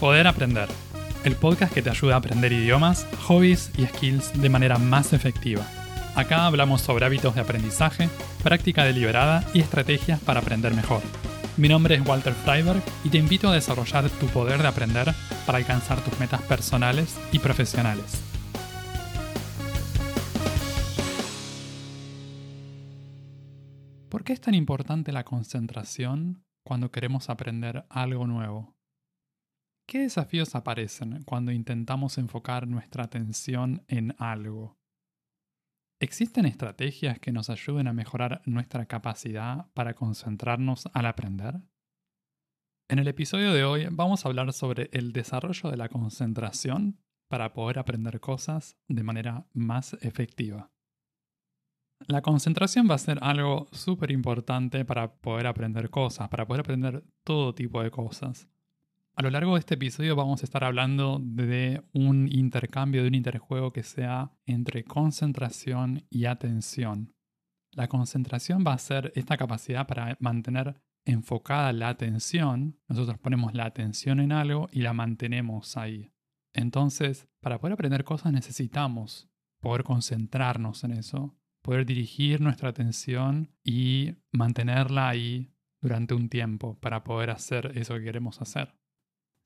Poder Aprender, el podcast que te ayuda a aprender idiomas, hobbies y skills de manera más efectiva. Acá hablamos sobre hábitos de aprendizaje, práctica deliberada y estrategias para aprender mejor. Mi nombre es Walter Freiberg y te invito a desarrollar tu poder de aprender para alcanzar tus metas personales y profesionales. ¿Por qué es tan importante la concentración cuando queremos aprender algo nuevo? ¿Qué desafíos aparecen cuando intentamos enfocar nuestra atención en algo? ¿Existen estrategias que nos ayuden a mejorar nuestra capacidad para concentrarnos al aprender? En el episodio de hoy vamos a hablar sobre el desarrollo de la concentración para poder aprender cosas de manera más efectiva. La concentración va a ser algo súper importante para poder aprender cosas, para poder aprender todo tipo de cosas. A lo largo de este episodio vamos a estar hablando de un intercambio, de un interjuego que sea entre concentración y atención. La concentración va a ser esta capacidad para mantener enfocada la atención. Nosotros ponemos la atención en algo y la mantenemos ahí. Entonces, para poder aprender cosas necesitamos poder concentrarnos en eso, poder dirigir nuestra atención y mantenerla ahí durante un tiempo para poder hacer eso que queremos hacer.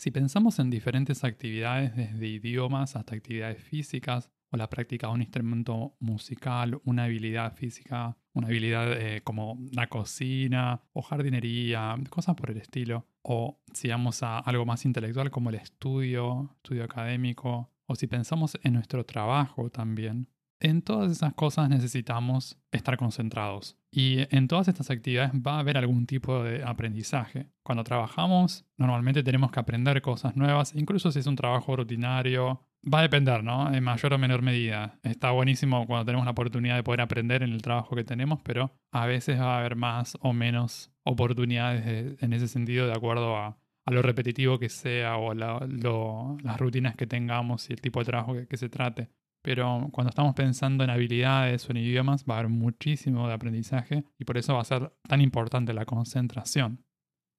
Si pensamos en diferentes actividades, desde idiomas hasta actividades físicas, o la práctica de un instrumento musical, una habilidad física, una habilidad eh, como la cocina o jardinería, cosas por el estilo. O si vamos a algo más intelectual como el estudio, estudio académico, o si pensamos en nuestro trabajo también, en todas esas cosas necesitamos estar concentrados. Y en todas estas actividades va a haber algún tipo de aprendizaje. Cuando trabajamos, normalmente tenemos que aprender cosas nuevas, incluso si es un trabajo rutinario. Va a depender, ¿no? En mayor o menor medida. Está buenísimo cuando tenemos la oportunidad de poder aprender en el trabajo que tenemos, pero a veces va a haber más o menos oportunidades en ese sentido de acuerdo a, lo repetitivo que sea o las rutinas que tengamos y el tipo de trabajo que se trate. Pero cuando estamos pensando en habilidades o en idiomas va a haber muchísimo de aprendizaje y por eso va a ser tan importante la concentración.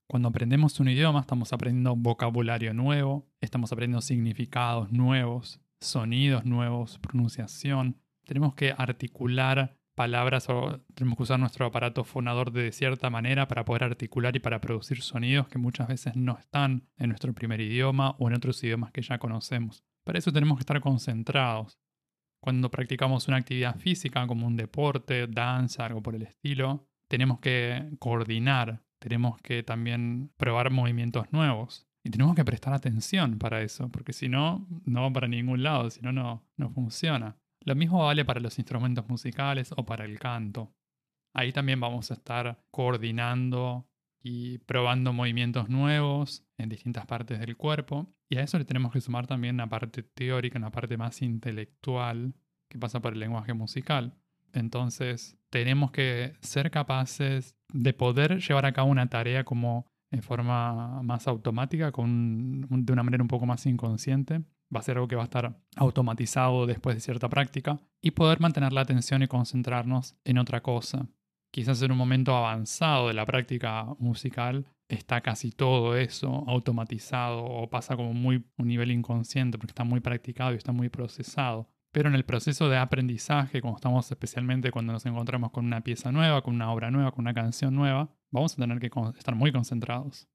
Cuando aprendemos un idioma estamos aprendiendo vocabulario nuevo, estamos aprendiendo significados nuevos, sonidos nuevos, pronunciación. Tenemos que articular palabras o tenemos que usar nuestro aparato fonador de cierta manera para poder articular y para producir sonidos que muchas veces no están en nuestro primer idioma o en otros idiomas que ya conocemos. Para eso tenemos que estar concentrados. Cuando practicamos una actividad física como un deporte, danza, algo por el estilo, tenemos que coordinar, tenemos que también probar movimientos nuevos. Y tenemos que prestar atención para eso, porque si no, no va para ningún lado, si no, no funciona. Lo mismo vale para los instrumentos musicales o para el canto. Ahí también vamos a estar coordinando y probando movimientos nuevos en distintas partes del cuerpo. Y a eso le tenemos que sumar también una parte teórica, una parte más intelectual que pasa por el lenguaje musical. Entonces, tenemos que ser capaces de poder llevar a cabo una tarea como en forma más automática, con, de una manera un poco más inconsciente. Va a ser algo que va a estar automatizado después de cierta práctica y poder mantener la atención y concentrarnos en otra cosa quizás en un momento avanzado de la práctica musical está casi todo eso automatizado o pasa como muy un nivel inconsciente porque está muy practicado y está muy procesado. Pero en el proceso de aprendizaje, como estamos especialmente cuando nos encontramos con una pieza nueva, con una obra nueva, con una canción nueva, vamos a tener que estar muy concentrados.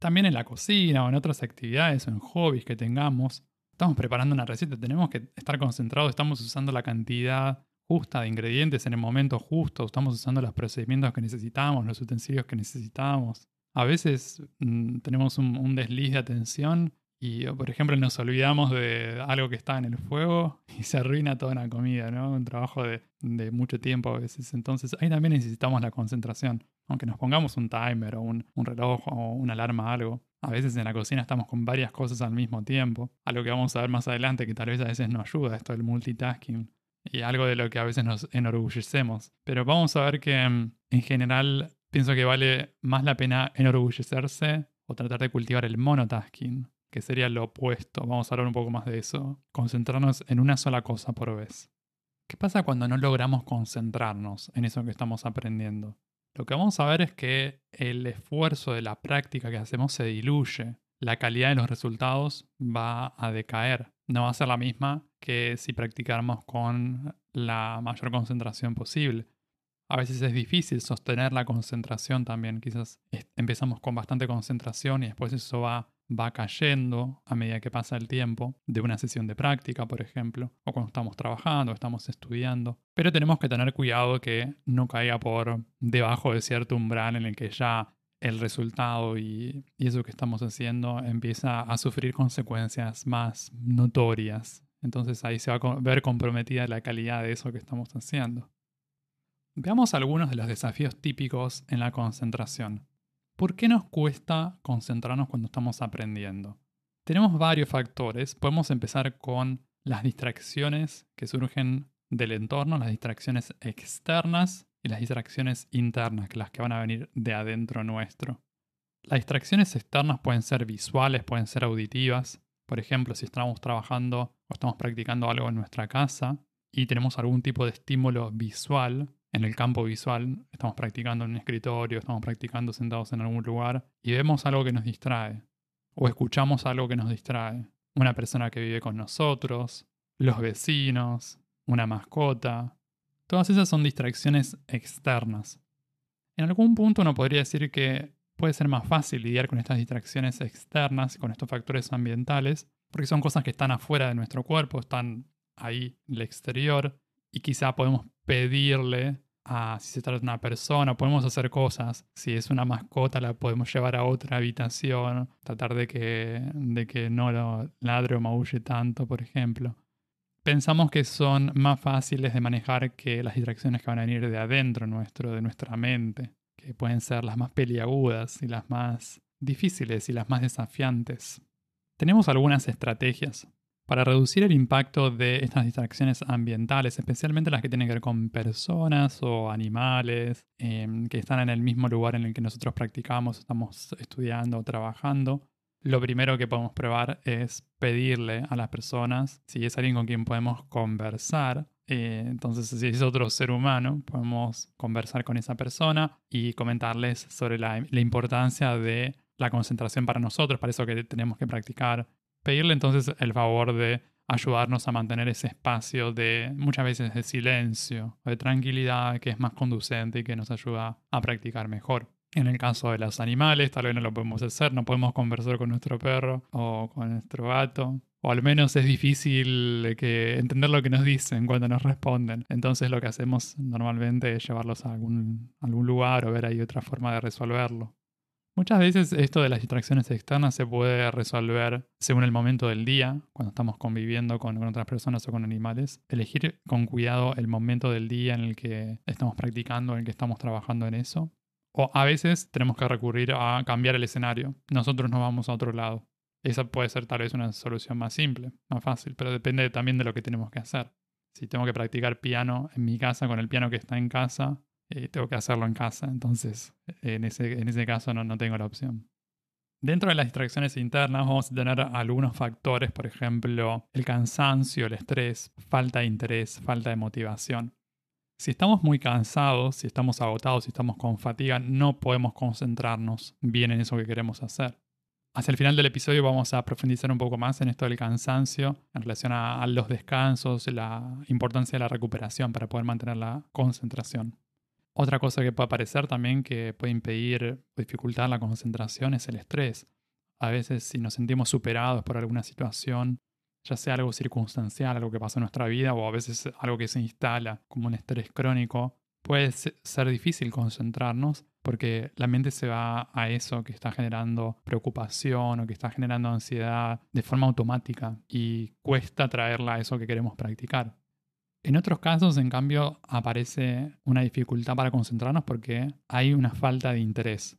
También en la cocina o en otras actividades o en hobbies que tengamos, estamos preparando una receta, tenemos que estar concentrados, estamos usando la cantidad justa de ingredientes en el momento justo, estamos usando los procedimientos que necesitamos, los utensilios que necesitamos. A veces mm, tenemos un, desliz de atención y, por ejemplo, nos olvidamos de algo que está en el fuego y se arruina toda la comida, ¿no? Un trabajo de, mucho tiempo a veces. Entonces, ahí también necesitamos la concentración. Aunque nos pongamos un timer o un, reloj o una alarma, algo. A veces en la cocina estamos con varias cosas al mismo tiempo. Algo que vamos a ver más adelante que tal vez a veces nos ayuda, esto del multitasking y algo de lo que a veces nos enorgullecemos. Pero vamos a ver que mm, en general pienso que vale más la pena enorgullecerse o tratar de cultivar el monotasking, que sería lo opuesto. Vamos a hablar un poco más de eso. Concentrarnos en una sola cosa por vez. ¿Qué pasa cuando no logramos concentrarnos en eso que estamos aprendiendo? Lo que vamos a ver es que el esfuerzo de la práctica que hacemos se diluye. la calidad de los resultados va a decaer. No va a ser la misma que si practicáramos con la mayor concentración posible. A veces es difícil sostener la concentración también. Quizás empezamos con bastante concentración y después eso va, va cayendo a medida que pasa el tiempo, de una sesión de práctica, por ejemplo, o cuando estamos trabajando, estamos estudiando. Pero tenemos que tener cuidado que no caiga por debajo de cierto umbral en el que ya el resultado y, y eso que estamos haciendo empieza a sufrir consecuencias más notorias. Entonces ahí se va a ver comprometida la calidad de eso que estamos haciendo. Veamos algunos de los desafíos típicos en la concentración. ¿Por qué nos cuesta concentrarnos cuando estamos aprendiendo? Tenemos varios factores. Podemos empezar con las distracciones que surgen del entorno, las distracciones externas y las distracciones internas, las que van a venir de adentro nuestro. Las distracciones externas pueden ser visuales, pueden ser auditivas. Por ejemplo, si estamos trabajando o estamos practicando algo en nuestra casa y tenemos algún tipo de estímulo visual, en el campo visual, estamos practicando en un escritorio, estamos practicando sentados en algún lugar y vemos algo que nos distrae o escuchamos algo que nos distrae. Una persona que vive con nosotros, los vecinos, una mascota. Todas esas son distracciones externas. En algún punto uno podría decir que puede ser más fácil lidiar con estas distracciones externas, con estos factores ambientales, porque son cosas que están afuera de nuestro cuerpo, están ahí en el exterior, y quizá podemos pedirle a si se trata de una persona, podemos hacer cosas. Si es una mascota, la podemos llevar a otra habitación, tratar de que, de que no lo ladre o maulle tanto, por ejemplo. Pensamos que son más fáciles de manejar que las distracciones que van a venir de adentro nuestro, de nuestra mente, pueden ser las más peliagudas y las más difíciles y las más desafiantes. Tenemos algunas estrategias para reducir el impacto de estas distracciones ambientales, especialmente las que tienen que ver con personas o animales em, que están en el mismo lugar en el que nosotros practicamos, estamos estudiando o trabajando. Lo primero que podemos probar es pedirle a las personas, si es alguien con quien podemos conversar, eh, entonces, si es otro ser humano, podemos conversar con esa persona y comentarles sobre la, la, importancia de la concentración para nosotros, para eso que tenemos que practicar pedirle entonces el favor de ayudarnos a mantener ese espacio de muchas veces de silencio, de tranquilidad que es más conducente y que nos ayuda a practicar mejor. En el caso de los animales, tal vez no lo podemos hacer, no podemos conversar con nuestro perro o con nuestro gato, o al menos es difícil que entender lo que nos dicen cuando nos responden. Entonces lo que hacemos normalmente es llevarlos a algún, lugar o ver ahí otra forma de resolverlo. Muchas veces esto de las distracciones externas se puede resolver según el momento del día, cuando estamos conviviendo con, otras personas o con animales. Elegir con cuidado el momento del día en el que estamos practicando, en el que estamos trabajando en eso. O a veces tenemos que recurrir a cambiar el escenario. Nosotros nos vamos a otro lado. Esa puede ser tal vez una solución más simple, más fácil, pero depende también de lo que tenemos que hacer. Si tengo que practicar piano en mi casa con el piano que está en casa, eh, tengo que hacerlo en casa, entonces en ese, en ese caso no, no tengo la opción. Dentro de las distracciones internas vamos a tener algunos factores, por ejemplo, el cansancio, el estrés, falta de interés, falta de motivación. Si estamos muy cansados, si estamos agotados, si estamos con fatiga, no podemos concentrarnos bien en eso que queremos hacer. Hacia el final del episodio vamos a profundizar un poco más en esto del cansancio en relación a, los descansos, la importancia de la recuperación para poder mantener la concentración. Otra cosa que puede aparecer también que puede impedir o dificultar la concentración es el estrés. A veces si nos sentimos superados por alguna situación, ya sea algo circunstancial, algo que pasa en nuestra vida, o a veces algo que se instala como un estrés crónico, puede ser difícil concentrarnos porque la mente se va a eso que está generando preocupación o que está generando ansiedad de forma automática y cuesta traerla a eso que queremos practicar. En otros casos, en cambio, aparece una dificultad para concentrarnos porque hay una falta de interés.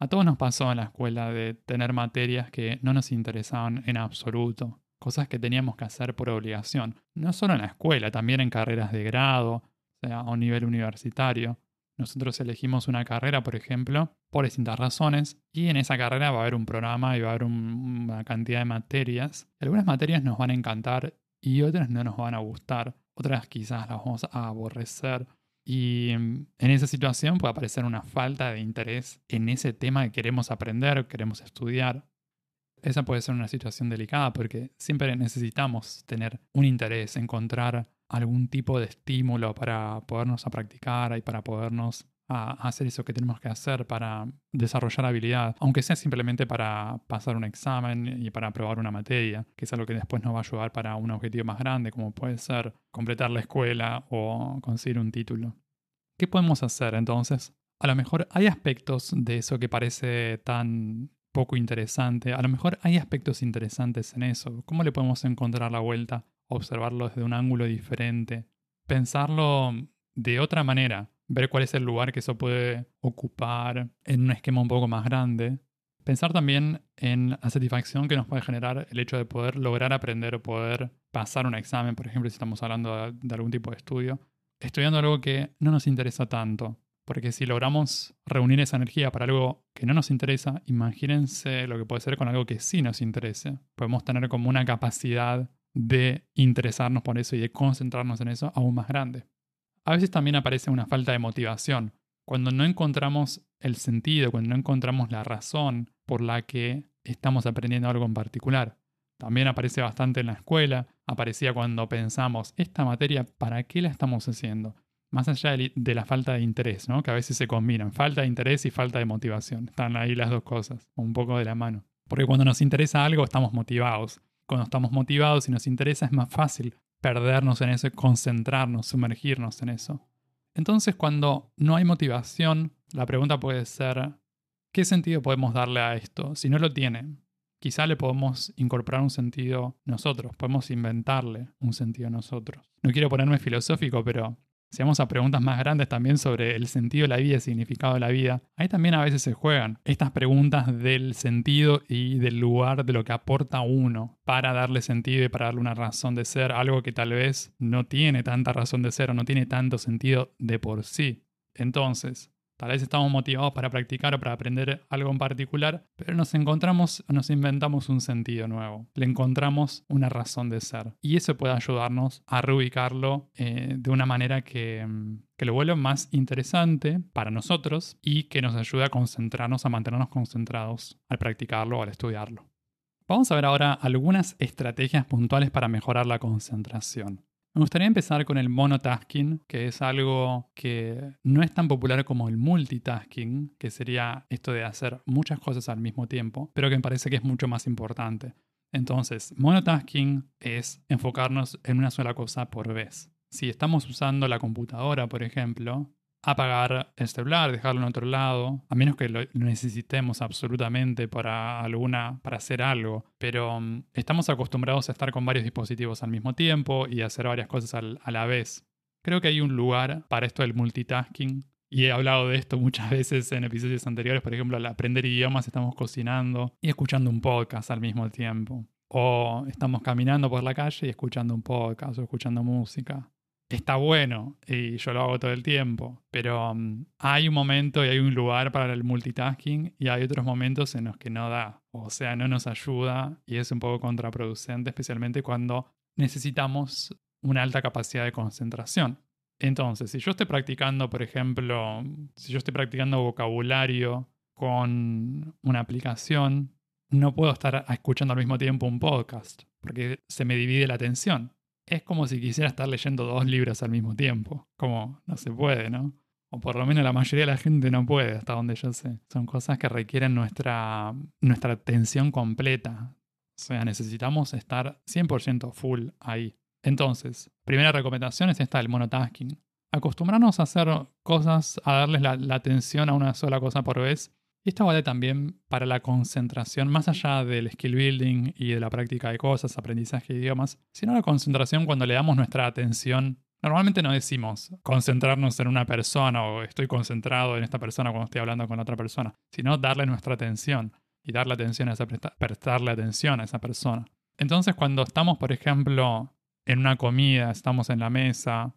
A todos nos pasó en la escuela de tener materias que no nos interesaban en absoluto, cosas que teníamos que hacer por obligación, no solo en la escuela, también en carreras de grado, o sea, a un nivel universitario. Nosotros elegimos una carrera, por ejemplo, por distintas razones, y en esa carrera va a haber un programa y va a haber una cantidad de materias. Algunas materias nos van a encantar y otras no nos van a gustar otras quizás las vamos a aborrecer. Y mm, en esa situación puede aparecer una falta de interés en ese tema que queremos aprender, queremos estudiar. esa puede ser una situación delicada porque siempre necesitamos tener un interés, encontrar algún tipo de estímulo para podernos a practicar y para podernos a hacer eso que tenemos que hacer para desarrollar habilidad, aunque sea simplemente para pasar un examen y para aprobar una materia, que es algo que después nos va a ayudar para un objetivo más grande, como puede ser completar la escuela o conseguir un título. ¿Qué podemos hacer entonces? A lo mejor hay aspectos de eso que parece tan poco interesante, a lo mejor hay aspectos interesantes en eso. ¿Cómo le podemos encontrar la vuelta? Observarlo desde un ángulo diferente, pensarlo de otra manera, ver cuál es el lugar que eso puede ocupar en un esquema un poco más grande. Pensar también en la satisfacción que nos puede generar el hecho de poder lograr aprender o poder pasar un examen, por ejemplo, si estamos hablando de, algún tipo de estudio, estudiando algo que no nos interesa tanto. Porque si logramos reunir esa energía para algo que no nos interesa, imagínense lo que puede ser con algo que sí nos interese. Podemos tener como una capacidad de interesarnos por eso y de concentrarnos en eso aún más grande. A veces también aparece una falta de motivación. Cuando no encontramos el sentido, cuando no encontramos la razón por la que estamos aprendiendo algo en particular. También aparece bastante en la escuela, aparecía cuando pensamos, esta materia, ¿para qué la estamos haciendo? Más allá de la falta de interés, ¿no? que a veces se combinan, falta de interés y falta de motivación. Están ahí las dos cosas, un poco de la mano. Porque cuando nos interesa algo estamos motivados. Cuando estamos motivados y nos interesa es más fácil perdernos en eso, concentrarnos, sumergirnos en eso. Entonces, cuando no hay motivación, la pregunta puede ser, ¿qué sentido podemos darle a esto? Si no lo tiene, quizá le podemos incorporar un sentido nosotros, podemos inventarle un sentido nosotros. No quiero ponerme filosófico, pero si vamos a preguntas más grandes también sobre el sentido de la vida, el significado de la vida, ahí también a veces se juegan estas preguntas del sentido y del lugar de lo que aporta uno para darle sentido y para darle una razón de ser, algo que tal vez no tiene tanta razón de ser o no tiene tanto sentido de por sí. Entonces, Tal vez estamos motivados para practicar o para aprender algo en particular, pero nos encontramos, nos inventamos un sentido nuevo, le encontramos una razón de ser. Y eso puede ayudarnos a reubicarlo eh, de una manera que, mm, que lo vuelva más interesante para nosotros y que nos ayude a concentrarnos, a mantenernos concentrados al practicarlo o al estudiarlo. Vamos a ver ahora algunas estrategias puntuales para mejorar la concentración. Me gustaría empezar con el monotasking, que es algo que no es tan popular como el multitasking, que sería esto de hacer muchas cosas al mismo tiempo, pero que me parece que es mucho más importante. Entonces, monotasking es enfocarnos en una sola cosa por vez. Si estamos usando la computadora, por ejemplo, apagar el celular, dejarlo en otro lado, a menos que lo necesitemos absolutamente para alguna, para hacer algo. Pero mm, estamos acostumbrados a estar con varios dispositivos al mismo tiempo y hacer varias cosas a la vez. Creo que hay un lugar para esto del multitasking. Y he hablado de esto muchas veces en episodios anteriores, por ejemplo, al aprender idiomas estamos cocinando y escuchando un podcast al mismo tiempo. O estamos caminando por la calle y escuchando un podcast o escuchando música está bueno y yo lo hago todo el tiempo, pero um, hay un momento y hay un lugar para el multitasking y hay otros momentos en los que no da, o sea, no nos ayuda y es un poco contraproducente, especialmente cuando necesitamos una alta capacidad de concentración. Entonces, si yo estoy practicando, por ejemplo, si yo estoy practicando vocabulario con una aplicación, no puedo estar escuchando al mismo tiempo un podcast, porque se me divide la atención es como si quisiera estar leyendo dos libros al mismo tiempo. Como no se puede, ¿no? O por lo menos la mayoría de la gente no puede, hasta donde yo sé. Son cosas que requieren nuestra, nuestra atención completa. O sea, necesitamos estar 100% full ahí. Entonces, primera recomendación es esta del monotasking. Acostumbrarnos a hacer cosas, a darles la atención a una sola cosa por vez y esto vale también para la concentración, más allá del skill building y de la práctica de cosas, aprendizaje de idiomas, sino la concentración cuando le damos nuestra atención. Normalmente no decimos concentrarnos en una persona o estoy concentrado en esta persona cuando estoy hablando con otra persona, sino darle nuestra atención y darle atención a prestarle atención a esa persona. Entonces cuando estamos, por ejemplo, en una comida, estamos en la mesa,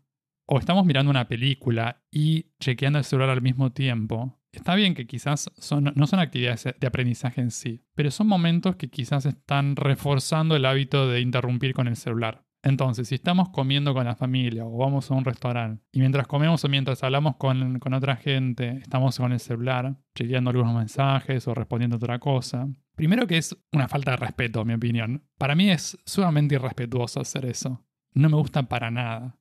o estamos mirando una película y chequeando el celular al mismo tiempo, Está bien que quizás no son actividades de aprendizaje en sí, pero son momentos que quizás están reforzando el hábito de interrumpir con el celular. Entonces, si estamos comiendo con la familia o vamos a un restaurante y mientras comemos o mientras hablamos con, con otra gente, estamos con el celular, chequeando algunos mensajes o respondiendo otra cosa, Primero que es una falta de respeto, en mi opinión. Para mí es sumamente irrespetuoso hacer eso. No me gusta para nada.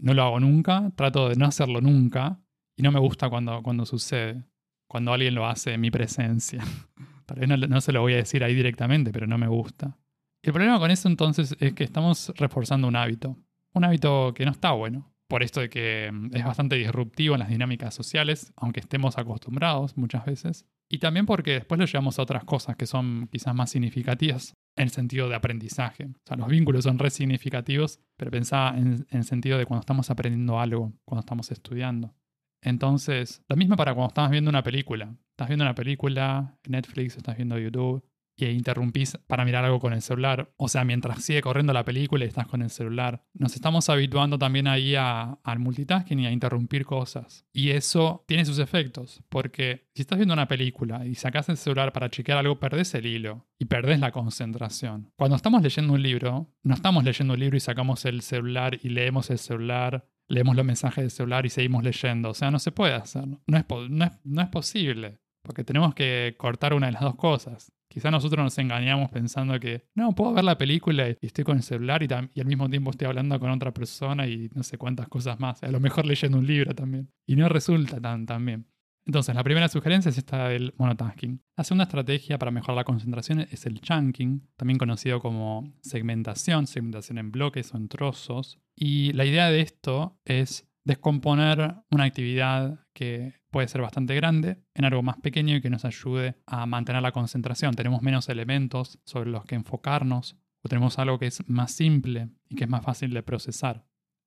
No lo hago nunca, trato de no hacerlo nunca y no me gusta cuando, cuando sucede, cuando alguien lo hace en mi presencia. Tal vez no, no se lo voy a decir ahí directamente, pero no me gusta. El problema con eso entonces es que estamos reforzando un hábito. Un hábito que no está bueno. Por esto de que mm, es bastante disruptivo en las dinámicas sociales, aunque estemos acostumbrados muchas veces. Y también porque después lo llevamos a otras cosas que son quizás más significativas en el sentido de aprendizaje. O sea, los vínculos son re significativos, pero en, en el sentido de cuando estamos aprendiendo algo, cuando estamos estudiando. Entonces, lo mismo para cuando estás viendo una película. Estás viendo una película, Netflix, estás viendo YouTube, y interrumpís para mirar algo con el celular. O sea, mientras sigue corriendo la película y estás con el celular. Nos estamos habituando también ahí a, al multitasking y a interrumpir cosas. Y eso tiene sus efectos, porque si estás viendo una película y sacas el celular para chequear algo, perdés el hilo y perdés la concentración. Cuando estamos leyendo un libro, no estamos leyendo un libro y sacamos el celular y leemos el celular leemos los mensajes del celular y seguimos leyendo. O sea, no se puede hacer. No es, no es, no es posible. Porque tenemos que cortar una de las dos cosas. Quizá nosotros nos engañamos pensando que, no, puedo ver la película y estoy con el celular y, al mismo tiempo estoy hablando con otra persona y no sé cuántas cosas más. A lo mejor leyendo un libro también. Y no resulta tan, tan bien. Entonces, la primera sugerencia es esta del monotasking. La segunda estrategia para mejorar la concentración es el chunking, también conocido como segmentación, segmentación en bloques o en trozos. Y la idea de esto es descomponer una actividad que puede ser bastante grande en algo más pequeño y que nos ayude a mantener la concentración. Tenemos menos elementos sobre los que enfocarnos o tenemos algo que es más simple y que es más fácil de procesar.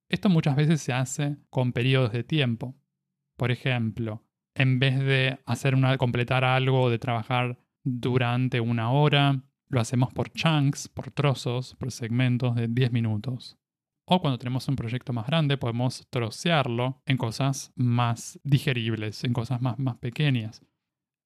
Esto muchas veces se hace con periodos de tiempo. Por ejemplo, en vez de hacer una, completar algo o de trabajar durante una hora, lo hacemos por chunks, por trozos, por segmentos de 10 minutos. O cuando tenemos un proyecto más grande, podemos trocearlo en cosas más digeribles, en cosas más, más pequeñas.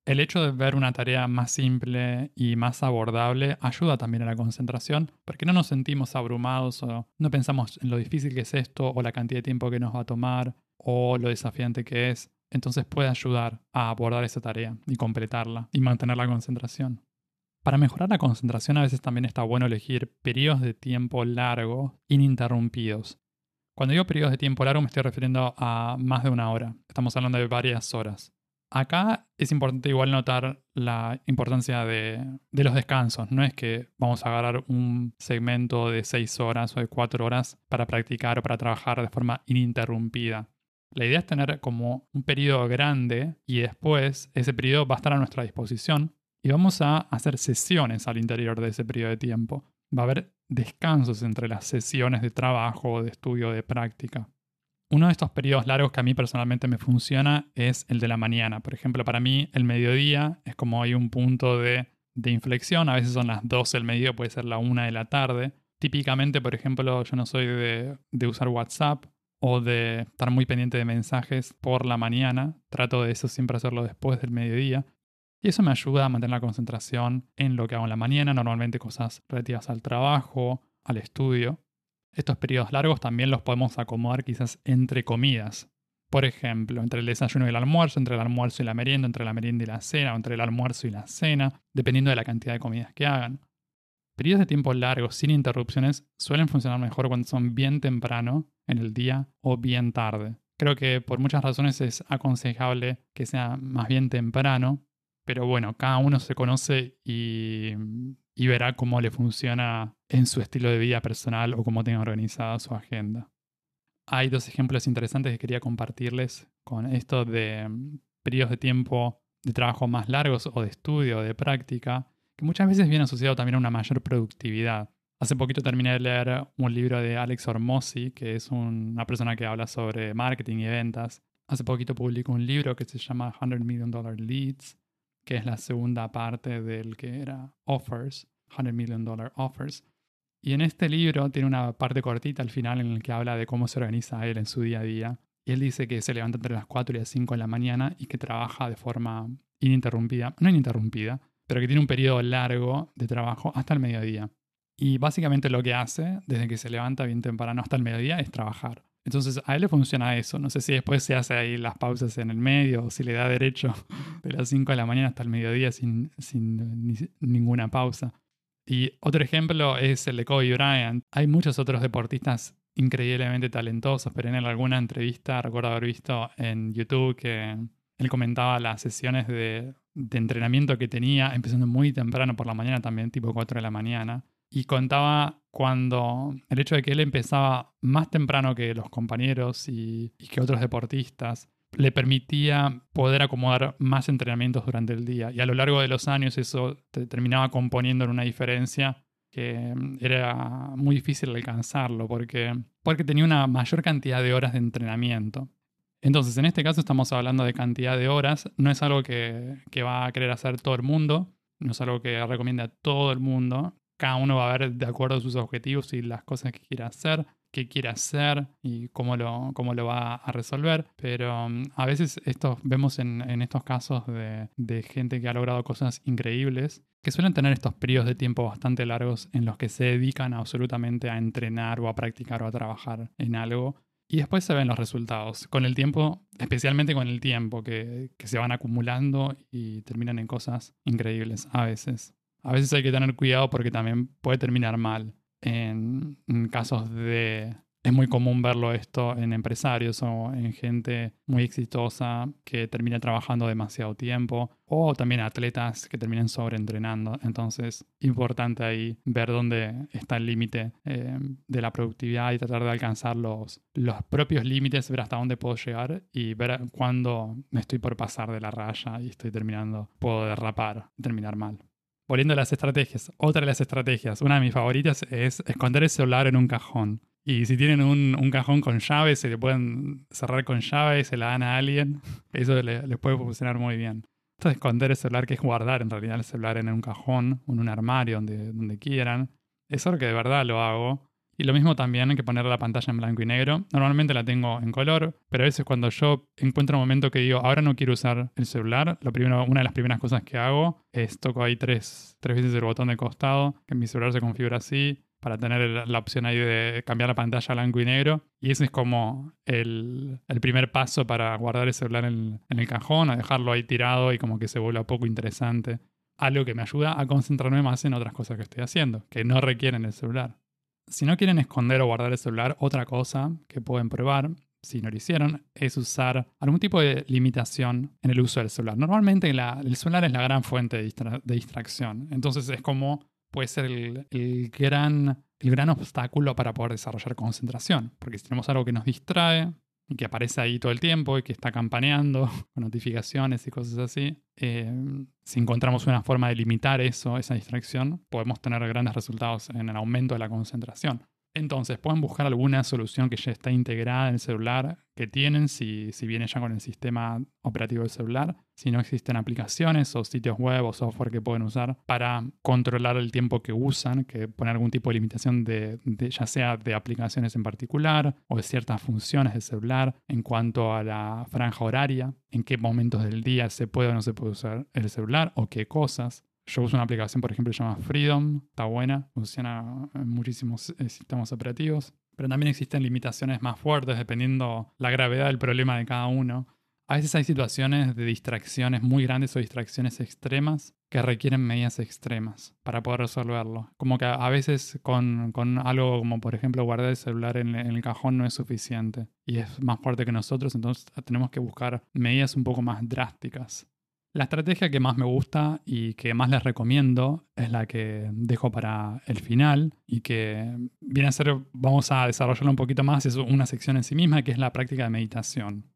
El hecho de ver una tarea más simple y más abordable ayuda también a la concentración, porque no nos sentimos abrumados o no pensamos en lo difícil que es esto o la cantidad de tiempo que nos va a tomar o lo desafiante que es. Entonces puede ayudar a abordar esa tarea y completarla y mantener la concentración. Para mejorar la concentración a veces también está bueno elegir periodos de tiempo largo, ininterrumpidos. Cuando digo periodos de tiempo largo me estoy refiriendo a más de una hora. Estamos hablando de varias horas. Acá es importante igual notar la importancia de, los descansos. No es que vamos a agarrar un segmento de seis horas o de cuatro horas para practicar o para trabajar de forma ininterrumpida. La idea es tener como un periodo grande y después ese periodo va a estar a nuestra disposición y vamos a hacer sesiones al interior de ese periodo de tiempo. Va a haber descansos entre las sesiones de trabajo, de estudio, de práctica. Uno de estos periodos largos que a mí personalmente me funciona es el de la mañana. Por ejemplo, para mí el mediodía es como hay un punto de, inflexión. A veces son las 12 del mediodía, puede ser la 1 de la tarde. Típicamente, por ejemplo, yo no soy de, de usar WhatsApp o de estar muy pendiente de mensajes por la mañana. Trato de eso siempre hacerlo después del mediodía. Eso me ayuda a mantener la concentración en lo que hago en la mañana, normalmente cosas relativas al trabajo, al estudio. Estos periodos largos también los podemos acomodar quizás entre comidas. Por ejemplo, entre el desayuno y el almuerzo, entre el almuerzo y la merienda, entre la merienda y la cena, o entre el almuerzo y la cena, dependiendo de la cantidad de comidas que hagan. Periodos de tiempo largos sin interrupciones suelen funcionar mejor cuando son bien temprano en el día o bien tarde. Creo que por muchas razones es aconsejable que sea más bien temprano pero bueno, cada uno se conoce y, verá cómo le funciona en su estilo de vida personal o cómo tenga organizada su agenda. Hay dos ejemplos interesantes que quería compartirles con esto de mm, periodos de tiempo de trabajo más largos o de estudio o de práctica, que muchas veces viene asociado también a una mayor productividad. Hace poquito terminé de leer un libro de Alex Hormozzi, que es una persona que habla sobre marketing y ventas. Hace poquito publicó un libro que se llama 100 Million Dollar Leads, que es la segunda parte del que era Offers, 100 Million Dollar Offers. Y en este libro tiene una parte cortita al final en el que habla de cómo se organiza él en su día a día. Y él dice que se levanta entre las 4 y las 5 de la mañana y que trabaja de forma ininterrumpida, no ininterrumpida, pero que tiene un periodo largo de trabajo hasta el mediodía. Y básicamente lo que hace, desde que se levanta bien temprano hasta el mediodía, es trabajar. Entonces a él le funciona eso. No sé si después se hace ahí las pausas en el medio o si le da derecho de las 5 de la mañana hasta el mediodía sin, sin ninguna pausa. Y otro ejemplo es el de Kobe Bryant. Hay muchos otros deportistas increíblemente talentosos, pero en alguna entrevista recuerdo haber visto en YouTube que él comentaba las sesiones de, de entrenamiento que tenía, empezando muy temprano por la mañana también, tipo 4 de la mañana. Y contaba cuando el hecho de que él empezaba más temprano que los compañeros y, que otros deportistas le permitía poder acomodar más entrenamientos durante el día. Y a lo largo de los años eso terminaba componiendo en una diferencia que mm, era muy difícil alcanzarlo porque, porque tenía una mayor cantidad de horas de entrenamiento. Entonces, en este caso estamos hablando de cantidad de horas, no es algo que, que va a querer hacer todo el mundo, no es algo que recomienda a todo el mundo, cada uno va a ver de acuerdo a sus objetivos y las cosas que quiera hacer, qué quiere hacer y cómo lo, cómo lo va a resolver. Pero um, a veces esto, vemos en, estos casos de, de, gente que ha logrado cosas increíbles, que suelen tener estos periodos de tiempo bastante largos en los que se dedican absolutamente a entrenar o a practicar o a trabajar en algo. Y después se ven los resultados. Con el tiempo, especialmente con el tiempo, que, que se van acumulando y terminan en cosas increíbles a veces a veces hay que tener cuidado porque también puede terminar mal. En, casos de... Es muy común verlo esto en empresarios o en gente muy exitosa que termina trabajando demasiado tiempo o también atletas que terminan sobreentrenando. Entonces, importante ahí ver dónde está el límite eh, de la productividad y tratar de alcanzar los, los propios límites, ver hasta dónde puedo llegar y ver cuándo me estoy por pasar de la raya y estoy terminando, puedo derrapar, terminar mal. Volviendo a las estrategias, otra de las estrategias, una de mis favoritas es esconder el celular en un cajón. Y si tienen un, cajón con llaves, se le pueden cerrar con llaves, se la dan a alguien, eso les puede funcionar muy bien. Esto de esconder el celular, que es guardar en realidad el celular en un cajón en un armario, donde, donde quieran, es algo que de verdad lo hago. Y lo mismo también hay que poner la pantalla en blanco y negro. Normalmente la tengo en color, pero a veces cuando yo encuentro un momento que digo, ahora no quiero usar el celular, lo primero, una de las primeras cosas que hago es toco ahí tres, tres veces el botón de costado, que mi celular se configura así, para tener la opción ahí de cambiar la pantalla a blanco y negro. Y ese es como el, primer paso para guardar el celular en, en el cajón, a dejarlo ahí tirado y como que se vuelva poco interesante. Algo que me ayuda a concentrarme más en otras cosas que estoy haciendo, que no requieren el celular. Si no quieren esconder o guardar el celular, otra cosa que pueden probar, si no lo hicieron, es usar algún tipo de limitación en el uso del celular. Normalmente el celular es la gran fuente de, distracción, entonces es como puede ser el, gran, el gran obstáculo para poder desarrollar concentración, porque si tenemos algo que nos distrae, y que aparece ahí todo el tiempo y que está campaneando con notificaciones y cosas así, eh, si encontramos una forma de limitar eso, esa distracción, podemos tener grandes resultados en el aumento de la concentración. Entonces, pueden buscar alguna solución que ya está integrada en el celular que tienen, si, si viene ya con el sistema operativo del celular, si no existen aplicaciones o sitios web o software que pueden usar para controlar el tiempo que usan, que poner algún tipo de limitación de, ya sea de aplicaciones en particular o de ciertas funciones del celular en cuanto a la franja horaria, en qué momentos del día se puede o no se puede usar el celular o qué cosas. Yo uso una aplicación, por ejemplo, que llama Freedom, está buena, funciona en muchísimos eh, sistemas operativos, pero también existen limitaciones más fuertes dependiendo la gravedad del problema de cada uno. A veces hay situaciones de distracciones muy grandes o distracciones extremas que requieren medidas extremas para poder resolverlo. Como que a veces con, algo como por ejemplo guardar el celular en, en, el cajón no es suficiente y es más fuerte que nosotros, entonces tenemos que buscar medidas un poco más drásticas. La estrategia que más me gusta y que más les recomiendo es la que dejo para el final y que viene a ser, vamos a desarrollarlo un poquito más, es una sección en sí misma que es la práctica de meditación.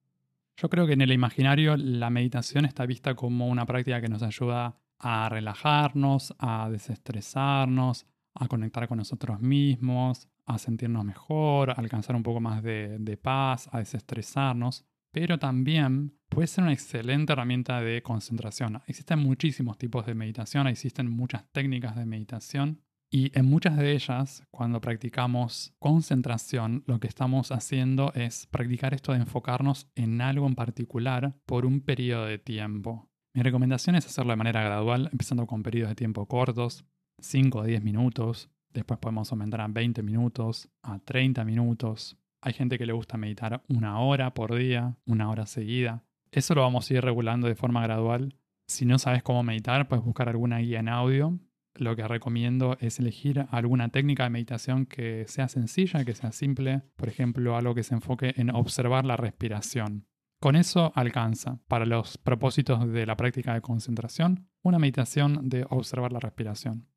Yo creo que en el imaginario la meditación está vista como una práctica que nos ayuda a relajarnos, a desestresarnos, a conectar con nosotros mismos, a sentirnos mejor, a alcanzar un poco más de paz, a desestresarnos pero también puede ser una excelente herramienta de concentración. Existen muchísimos tipos de meditación, existen muchas técnicas de meditación y en muchas de ellas, cuando practicamos concentración, lo que estamos haciendo es practicar esto de enfocarnos en algo en particular por un periodo de tiempo. Mi recomendación es hacerlo de manera gradual, empezando con periodos de tiempo cortos, 5 o 10 minutos, después podemos aumentar a 20 minutos, a 30 minutos, hay gente que le gusta meditar una hora por día, una hora seguida. Eso lo vamos a ir regulando de forma gradual. Si no sabes cómo meditar, puedes buscar alguna guía en audio. Lo que recomiendo es elegir alguna técnica de meditación que sea sencilla, que sea simple. Por ejemplo, algo que se enfoque en observar la respiración. Con eso alcanza, para los propósitos de la práctica de concentración, una meditación de observar la respiración.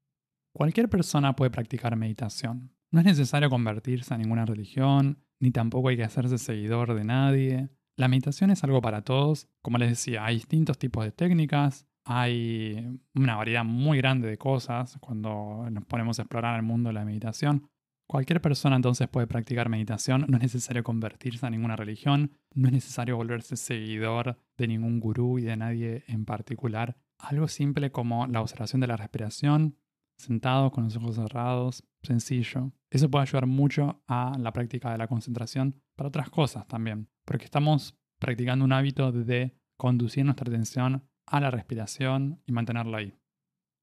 Cualquier persona puede practicar meditación. No es necesario convertirse a ninguna religión, ni tampoco hay que hacerse seguidor de nadie. La meditación es algo para todos. Como les decía, hay distintos tipos de técnicas, hay una variedad muy grande de cosas cuando nos ponemos a explorar el mundo de la meditación. Cualquier persona entonces puede practicar meditación, no es necesario convertirse a ninguna religión, no es necesario volverse seguidor de ningún gurú y de nadie en particular. Algo simple como la observación de la respiración, sentado con los ojos cerrados, sencillo. Eso puede ayudar mucho a la práctica de la concentración para otras cosas también, porque estamos practicando un hábito de conducir nuestra atención a la respiración y mantenerla ahí.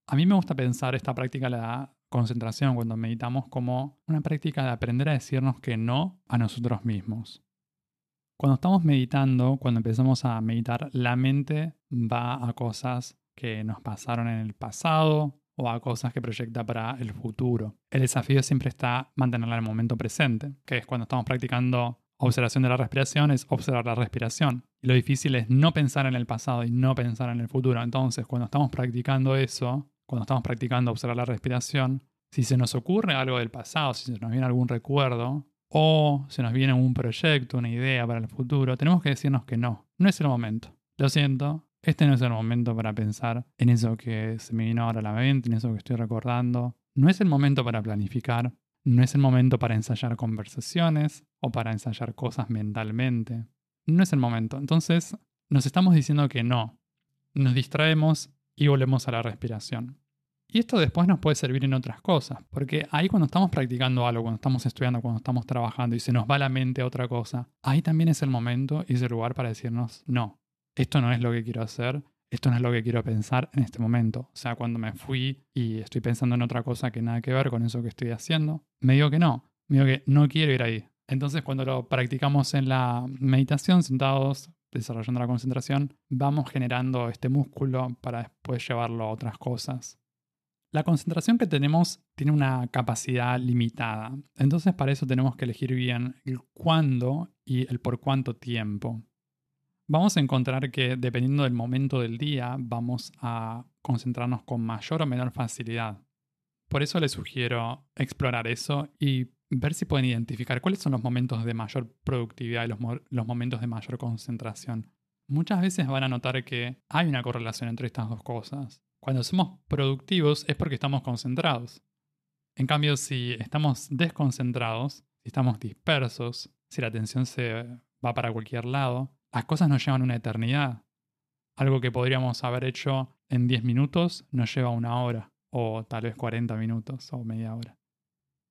A mí me gusta pensar esta práctica de la concentración cuando meditamos como una práctica de aprender a decirnos que no a nosotros mismos. Cuando estamos meditando, cuando empezamos a meditar, la mente va a cosas que nos pasaron en el pasado o a cosas que proyecta para el futuro. El desafío siempre está mantenerla en el momento presente, que es cuando estamos practicando observación de la respiración, es observar la respiración. Y lo difícil es no pensar en el pasado y no pensar en el futuro. Entonces, cuando estamos practicando eso, cuando estamos practicando observar la respiración, si se nos ocurre algo del pasado, si se nos viene algún recuerdo, o se nos viene un proyecto, una idea para el futuro, tenemos que decirnos que no, no es el momento. Lo siento, este no es el momento para pensar en eso que se me vino ahora a la mente, en eso que estoy recordando. No es el momento para planificar, no es el momento para ensayar conversaciones o para ensayar cosas mentalmente. No es el momento. Entonces, nos estamos diciendo que no. Nos distraemos y volvemos a la respiración. Y esto después nos puede servir en otras cosas, porque ahí cuando estamos practicando algo, cuando estamos estudiando, cuando estamos trabajando y se nos va la mente a otra cosa, ahí también es el momento y es el lugar para decirnos, no, esto no es lo que quiero hacer, esto no es lo que quiero pensar en este momento. O sea, cuando me fui y estoy pensando en otra cosa que nada que ver con eso que estoy haciendo, me digo que no, me digo que no quiero ir ahí. Entonces cuando lo practicamos en la meditación, sentados, desarrollando la concentración, vamos generando este músculo para después llevarlo a otras cosas. La concentración que tenemos tiene una capacidad limitada, entonces para eso tenemos que elegir bien el cuándo y el por cuánto tiempo. Vamos a encontrar que dependiendo del momento del día vamos a concentrarnos con mayor o menor facilidad. Por eso les sugiero explorar eso y ver si pueden identificar cuáles son los momentos de mayor productividad y los, los momentos de mayor concentración. Muchas veces van a notar que hay una correlación entre estas dos cosas. Cuando somos productivos es porque estamos concentrados. En cambio, si estamos desconcentrados, si estamos dispersos, si la atención se va para cualquier lado, las cosas nos llevan una eternidad. Algo que podríamos haber hecho en 10 minutos nos lleva una hora, o tal vez 40 minutos o media hora.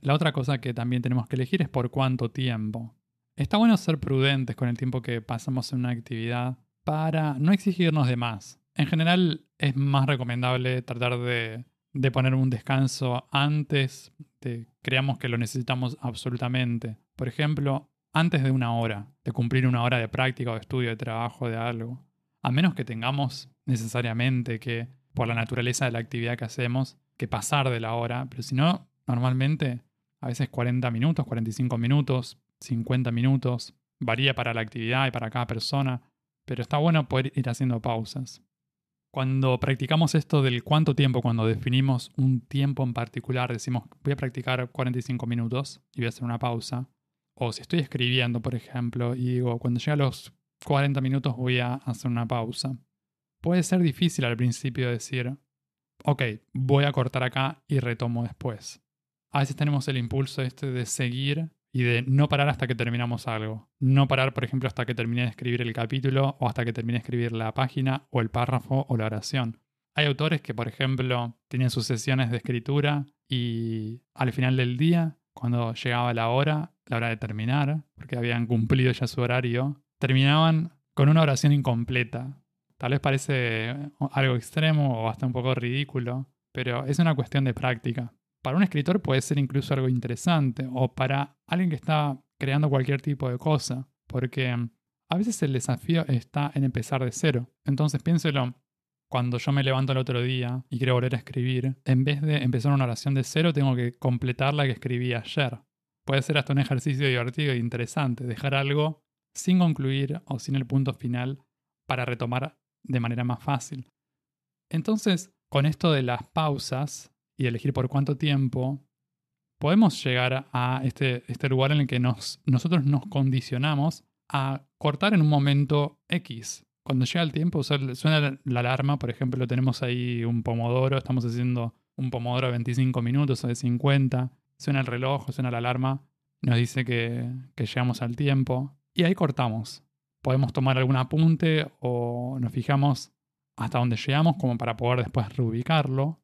La otra cosa que también tenemos que elegir es por cuánto tiempo. Está bueno ser prudentes con el tiempo que pasamos en una actividad para no exigirnos de más. En general es más recomendable tratar de, poner un descanso antes de creamos que lo necesitamos absolutamente. Por ejemplo, antes de una hora, de cumplir una hora de práctica o de estudio, de trabajo, de algo. A menos que tengamos necesariamente que, por la naturaleza de la actividad que hacemos, que pasar de la hora, pero si no, normalmente a veces 40 minutos, 45 minutos, 50 minutos, varía para la actividad y para cada persona, pero está bueno poder ir haciendo pausas. Cuando practicamos esto del cuánto tiempo, cuando definimos un tiempo en particular, decimos voy a practicar 45 minutos y voy a hacer una pausa. O si estoy escribiendo, por ejemplo, y digo, cuando llegue a los 40 minutos voy a hacer una pausa. Puede ser difícil al principio decir, ok, voy a cortar acá y retomo después. A veces tenemos el impulso este de seguir y de no parar hasta que terminamos algo. No parar, por ejemplo, hasta que termine de escribir el capítulo o hasta que termine de escribir la página o el párrafo o la oración. Hay autores que, por ejemplo, tenían sus sesiones de escritura y al final del día, cuando llegaba la hora, la hora de terminar, porque habían cumplido ya su horario, terminaban con una oración incompleta. Tal vez parece algo extremo o hasta un poco ridículo, pero es una cuestión de práctica. Para un escritor puede ser incluso algo interesante o para alguien que está creando cualquier tipo de cosa, porque a veces el desafío está en empezar de cero. Entonces piénselo, cuando yo me levanto el otro día y quiero volver a escribir, en vez de empezar una oración de cero, tengo que completar la que escribí ayer. Puede ser hasta un ejercicio divertido e interesante, dejar algo sin concluir o sin el punto final para retomar de manera más fácil. Entonces, con esto de las pausas y elegir por cuánto tiempo, podemos llegar a este, este lugar en el que nos, nosotros nos condicionamos a cortar en un momento X. Cuando llega el tiempo, suena la alarma, por ejemplo, tenemos ahí un pomodoro, estamos haciendo un pomodoro de 25 minutos o de 50, suena el reloj, suena la alarma, nos dice que, llegamos al tiempo y ahí cortamos. Podemos tomar algún apunte o nos fijamos hasta dónde llegamos como para poder después reubicarlo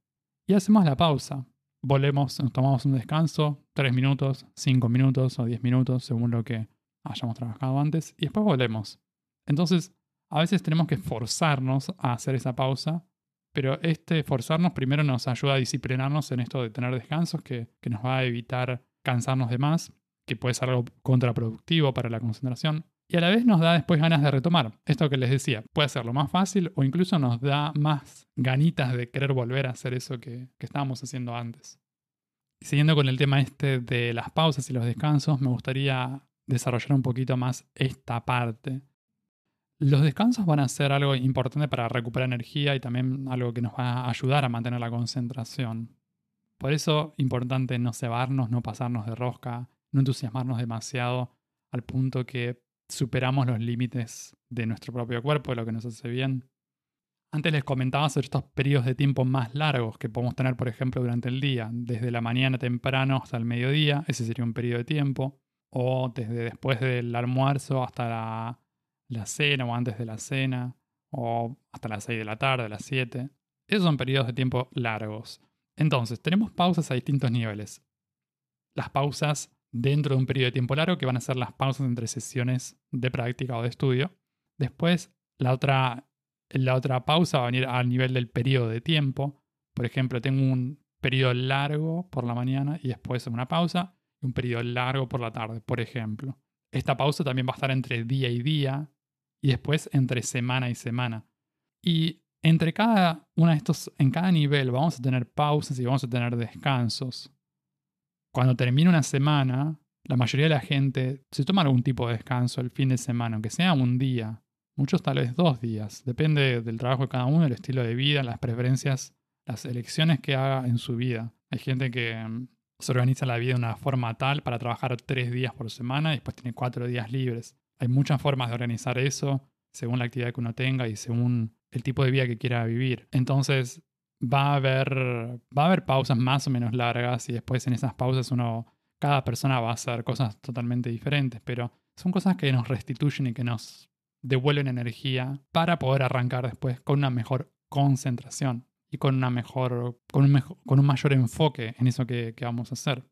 y hacemos la pausa. Volvemos, nos tomamos un descanso, 3 minutos, 5 minutos o 10 minutos según lo que hayamos trabajado antes y después volvemos. Entonces, a veces tenemos que forzarnos a hacer esa pausa, pero este forzarnos primero nos ayuda a disciplinarnos en esto de tener descansos que, que nos va a evitar cansarnos de más, que puede ser algo contraproductivo para la concentración. Y a la vez nos da después ganas de retomar. Esto que les decía, puede ser lo más fácil o incluso nos da más ganitas de querer volver a hacer eso que, que estábamos haciendo antes. Siguiendo con el tema este de las pausas y los descansos, me gustaría desarrollar un poquito más esta parte. Los descansos van a ser algo importante para recuperar energía y también algo que nos va a ayudar a mantener la concentración. Por eso, importante no cebarnos, no pasarnos de rosca, no entusiasmarnos demasiado al punto que superamos los límites de nuestro propio cuerpo, de lo que nos hace bien. Antes les comentaba sobre estos periodos de tiempo más largos que podemos tener, por ejemplo, durante el día, desde la mañana temprano hasta el mediodía, ese sería un periodo de tiempo o desde después del almuerzo hasta la, cena o antes de la cena, o hasta las 6 de la tarde, las 7. Esos son periodos de tiempo largos. Entonces, tenemos pausas a distintos niveles. Las pausas dentro de un periodo de tiempo largo, que van a ser las pausas entre sesiones de práctica o de estudio. Después, la otra, la otra pausa va a venir al nivel del periodo de tiempo. Por ejemplo, tengo un periodo largo por la mañana y después una pausa un periodo largo por la tarde, por ejemplo. Esta pausa también va a estar entre día y día y después entre semana y semana. Y entre cada una de estos, en cada nivel vamos a tener pausas y vamos a tener descansos. Cuando termina una semana, la mayoría de la gente se toma algún tipo de descanso el fin de semana, aunque sea un día. Muchos tal vez dos días. Depende del trabajo de cada uno, el estilo de vida, las preferencias, las elecciones que haga en su vida. Hay gente que se organiza la vida de una forma tal para trabajar tres días por semana y después tiene cuatro días libres. Hay muchas formas de organizar eso según la actividad que uno tenga y según el tipo de vida que quiera vivir. Entonces va a haber, va a haber pausas más o menos largas y después en esas pausas uno, cada persona va a hacer cosas totalmente diferentes, pero son cosas que nos restituyen y que nos devuelven energía para poder arrancar después con una mejor concentración y con, una mejor, con, un, con un mayor enfoque en eso que, que vamos a hacer.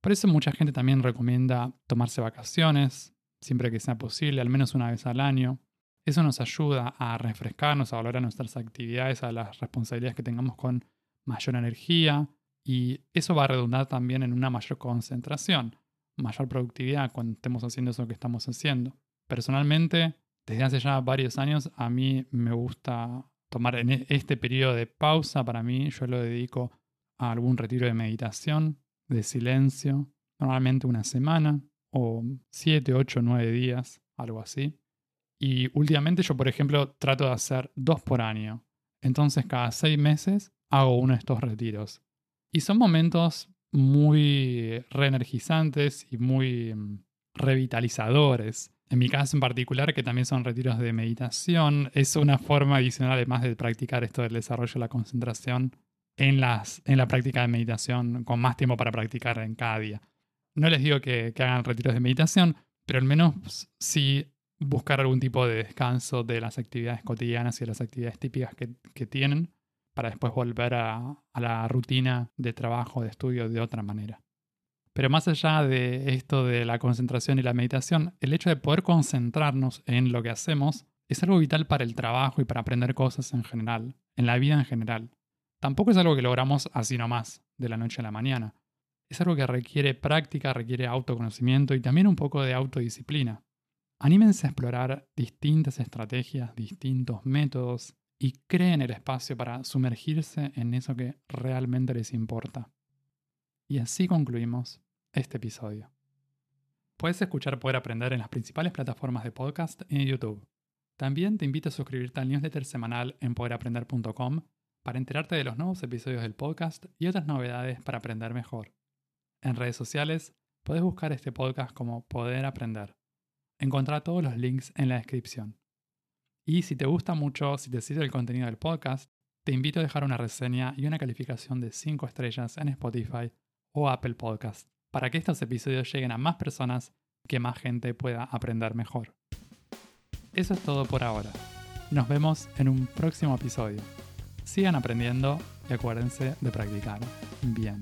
Por eso mucha gente también recomienda tomarse vacaciones, siempre que sea posible, al menos una vez al año. Eso nos ayuda a refrescarnos, a valorar nuestras actividades, a las responsabilidades que tengamos con mayor energía y eso va a redundar también en una mayor concentración, mayor productividad cuando estemos haciendo eso que estamos haciendo. Personalmente, desde hace ya varios años, a mí me gusta tomar en e, este periodo de pausa para mí, yo lo dedico a algún retiro de meditación, de silencio, normalmente una semana o siete, ocho, nueve días, algo así. Y últimamente yo, por ejemplo, trato de hacer dos por año. Entonces cada seis meses hago uno de estos retiros. Y son momentos muy reenergizantes y muy mm, revitalizadores. En mi caso en particular, que también son retiros de meditación, es una forma adicional además de practicar esto del desarrollo de la concentración en, las, en la práctica de meditación, con más tiempo para practicar en cada día. No les digo que, hagan retiros de meditación, pero al menos sí buscar algún tipo de descanso de las actividades cotidianas y de las actividades típicas que, tienen para después volver a, a la rutina de trabajo, de estudio de otra manera. Pero más allá de esto de la concentración y la meditación, el hecho de poder concentrarnos en lo que hacemos es algo vital para el trabajo y para aprender cosas en general, en la vida en general. tampoco es algo que logramos así nomás, de la noche a la mañana. Es algo que requiere práctica, requiere autoconocimiento y también un poco de autodisciplina. Anímense a explorar distintas estrategias, distintos métodos y creen el espacio para sumergirse en eso que realmente les importa. Y así concluimos este episodio. Puedes escuchar Poder Aprender en las principales plataformas de podcast en YouTube. También te invito a suscribirte al newsletter semanal en poderaprender.com para enterarte de los nuevos episodios del podcast y otras novedades para aprender mejor. En redes sociales puedes buscar este podcast como Poder Aprender. Encontrá todos los links en la descripción. Y si te gusta mucho, si te sirve el contenido del podcast, te invito a dejar una reseña y una calificación de 5 estrellas en Spotify o Apple Podcast para que estos episodios lleguen a más personas y que más gente pueda aprender mejor. Eso es todo por ahora. Nos vemos en un próximo episodio. Sigan aprendiendo y acuérdense de practicar bien.